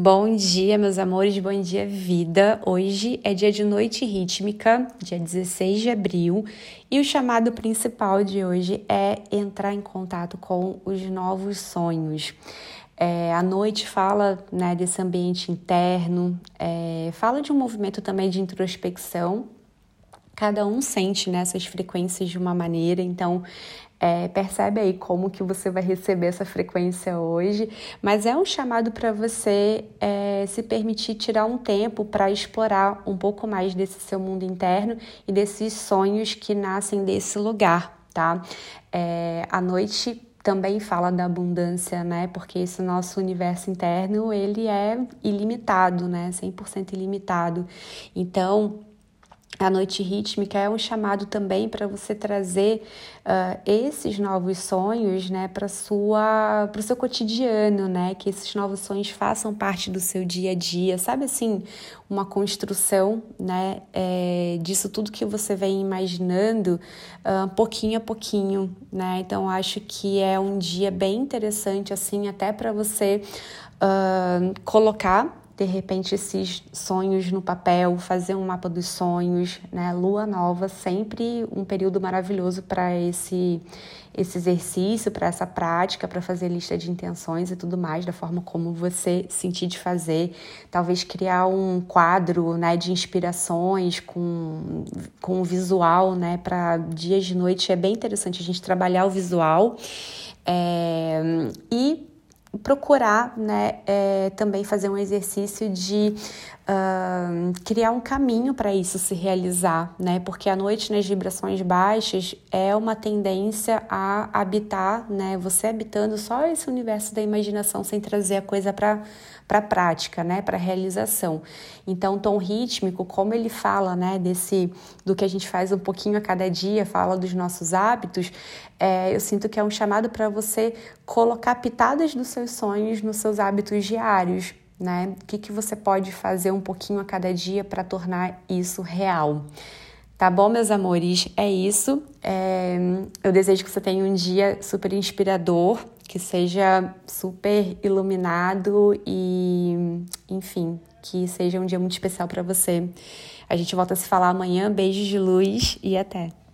Bom dia, meus amores, bom dia, vida. Hoje é dia de noite rítmica, dia 16 de abril, e o chamado principal de hoje é entrar em contato com os novos sonhos. É, a noite fala né, desse ambiente interno, é, fala de um movimento também de introspecção. Cada um sente nessas né, frequências de uma maneira, então é, percebe aí como que você vai receber essa frequência hoje, mas é um chamado para você é, se permitir tirar um tempo para explorar um pouco mais desse seu mundo interno e desses sonhos que nascem desse lugar, tá? É, a noite também fala da abundância, né? Porque esse nosso universo interno, ele é ilimitado, né? 100% ilimitado. Então, a noite rítmica é um chamado também para você trazer uh, esses novos sonhos né, para o seu cotidiano, né? Que esses novos sonhos façam parte do seu dia a dia, sabe assim, uma construção né, é, disso tudo que você vem imaginando uh, pouquinho a pouquinho, né? Então acho que é um dia bem interessante, assim, até para você uh, colocar de repente esses sonhos no papel, fazer um mapa dos sonhos, né? Lua nova, sempre um período maravilhoso para esse esse exercício, para essa prática, para fazer lista de intenções e tudo mais, da forma como você sentir de fazer. Talvez criar um quadro, né, de inspirações com com visual, né, para dias de noite é bem interessante a gente trabalhar o visual. É, e procurar né, é, também fazer um exercício de uh, criar um caminho para isso se realizar, né? Porque a noite nas vibrações baixas é uma tendência a habitar, né? Você habitando só esse universo da imaginação sem trazer a coisa para para prática, né, para realização. Então, o tom rítmico, como ele fala, né, desse do que a gente faz um pouquinho a cada dia, fala dos nossos hábitos, é, eu sinto que é um chamado para você colocar pitadas dos seus sonhos nos seus hábitos diários, né? O que, que você pode fazer um pouquinho a cada dia para tornar isso real? Tá bom, meus amores? É isso. É... Eu desejo que você tenha um dia super inspirador, que seja super iluminado e, enfim, que seja um dia muito especial para você. A gente volta a se falar amanhã. Beijos de luz e até!